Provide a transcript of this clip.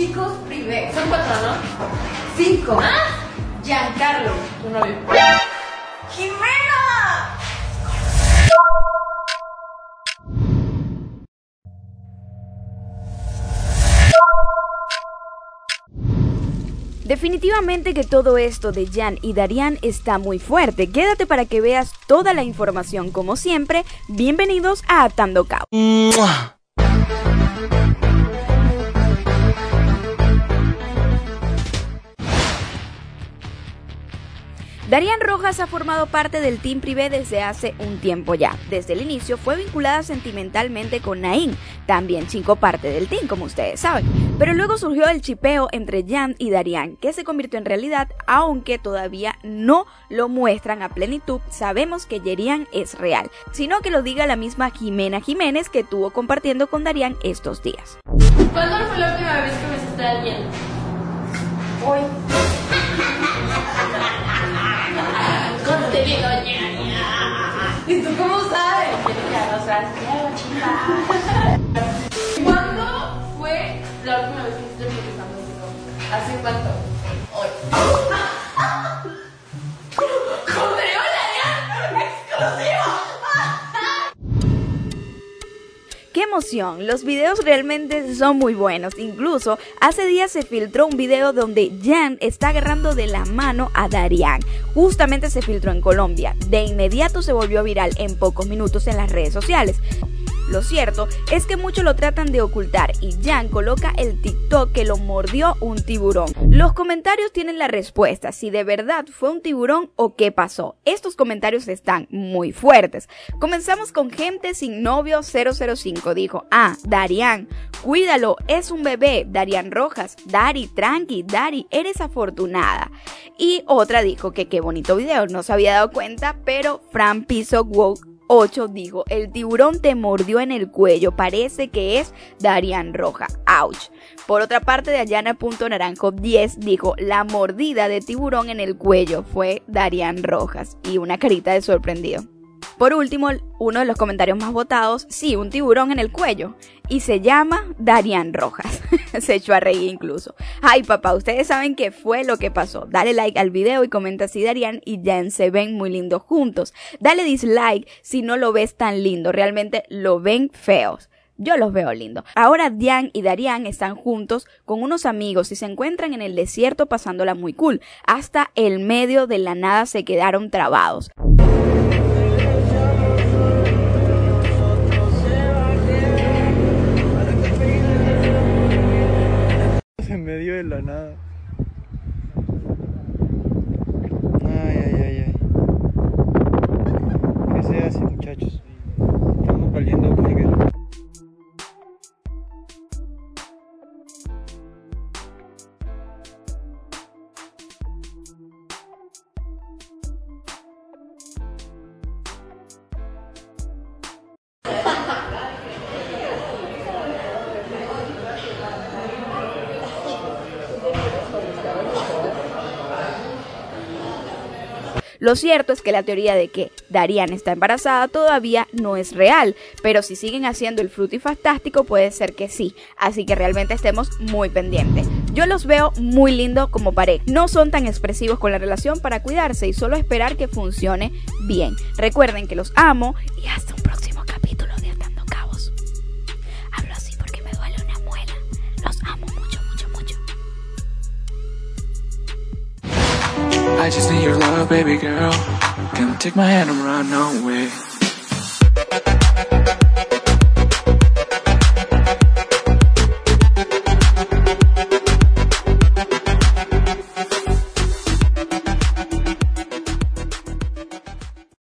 chicos privé. Son cuatro, ¿no? Cinco. ¿Más? Giancarlo, tu novio. ¡Jimena! Definitivamente que todo esto de Jan y Darian está muy fuerte. Quédate para que veas toda la información como siempre. Bienvenidos a Atando Cabo. Darian Rojas ha formado parte del Team Privé desde hace un tiempo ya. Desde el inicio fue vinculada sentimentalmente con Nain, también chico parte del team, como ustedes saben. Pero luego surgió el chipeo entre Jan y Darian, que se convirtió en realidad, aunque todavía no lo muestran a plenitud, sabemos que Yerian es real, sino que lo diga la misma Jimena Jiménez que tuvo compartiendo con Darian estos días. ¿Cuándo fue la última vez que me a alguien? Hoy. ¿Y tú cómo sabes? Chica. ¿Cuándo fue la última vez que hiciste examen? ¿Hace cuánto? Hoy. Emoción! Los videos realmente son muy buenos. Incluso hace días se filtró un video donde Jan está agarrando de la mano a Darian. Justamente se filtró en Colombia. De inmediato se volvió viral en pocos minutos en las redes sociales. Lo cierto es que muchos lo tratan de ocultar y Jan coloca el TikTok que lo mordió un tiburón. Los comentarios tienen la respuesta, si de verdad fue un tiburón o qué pasó. Estos comentarios están muy fuertes. Comenzamos con gente sin novio 005. Dijo, ah, Darian, cuídalo, es un bebé. Darian Rojas, Dari, tranqui, Dari, eres afortunada. Y otra dijo que qué bonito video, no se había dado cuenta, pero Fran Piso Woke 8 dijo, el tiburón te mordió en el cuello, parece que es Darian Roja, ouch. Por otra parte, de Ayana.naranjo 10 dijo, la mordida de tiburón en el cuello fue Darian Rojas y una carita de sorprendido. Por último, uno de los comentarios más votados, sí, un tiburón en el cuello. Y se llama Darian Rojas. se echó a reír incluso. Ay, papá, ustedes saben qué fue lo que pasó. Dale like al video y comenta si Darian y Jan se ven muy lindos juntos. Dale dislike si no lo ves tan lindo. Realmente lo ven feos. Yo los veo lindos. Ahora Diane y Darian están juntos con unos amigos y se encuentran en el desierto pasándola muy cool. Hasta el medio de la nada se quedaron trabados. En medio de la nada. Lo cierto es que la teoría de que Darian está embarazada todavía no es real, pero si siguen haciendo el frutifastástico puede ser que sí, así que realmente estemos muy pendientes. Yo los veo muy lindos como pareja, no son tan expresivos con la relación para cuidarse y solo esperar que funcione bien. Recuerden que los amo y hasta un próximo I just need your love, baby girl. Come take my hand and run away.